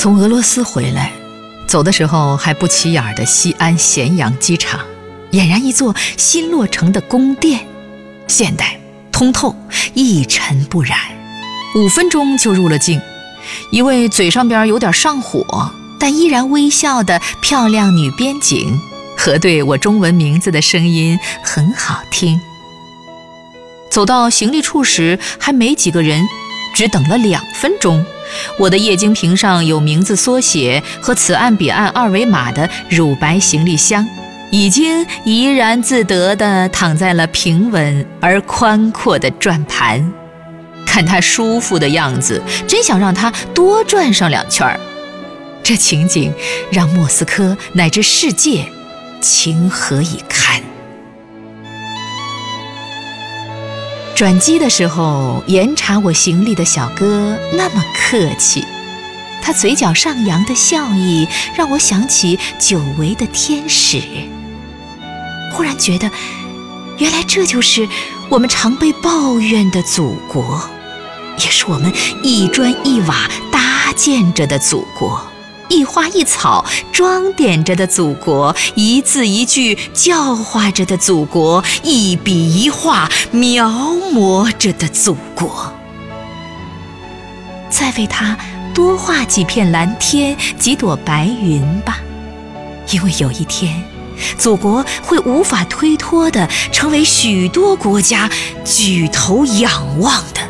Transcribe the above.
从俄罗斯回来，走的时候还不起眼的西安咸阳机场，俨然一座新落成的宫殿，现代、通透、一尘不染。五分钟就入了境，一位嘴上边有点上火，但依然微笑的漂亮女边警，核对我中文名字的声音很好听。走到行李处时，还没几个人，只等了两分钟。我的液晶屏上有名字缩写和此岸彼岸二维码的乳白行李箱，已经怡然自得地躺在了平稳而宽阔的转盘。看它舒服的样子，真想让它多转上两圈儿。这情景让莫斯科乃至世界情何以转机的时候，严查我行李的小哥那么客气，他嘴角上扬的笑意让我想起久违的天使。忽然觉得，原来这就是我们常被抱怨的祖国，也是我们一砖一瓦搭建着的祖国。一花一草装点着的祖国，一字一句教化着的祖国，一笔一画描摹着的祖国。再为它多画几片蓝天，几朵白云吧，因为有一天，祖国会无法推脱的成为许多国家举头仰望的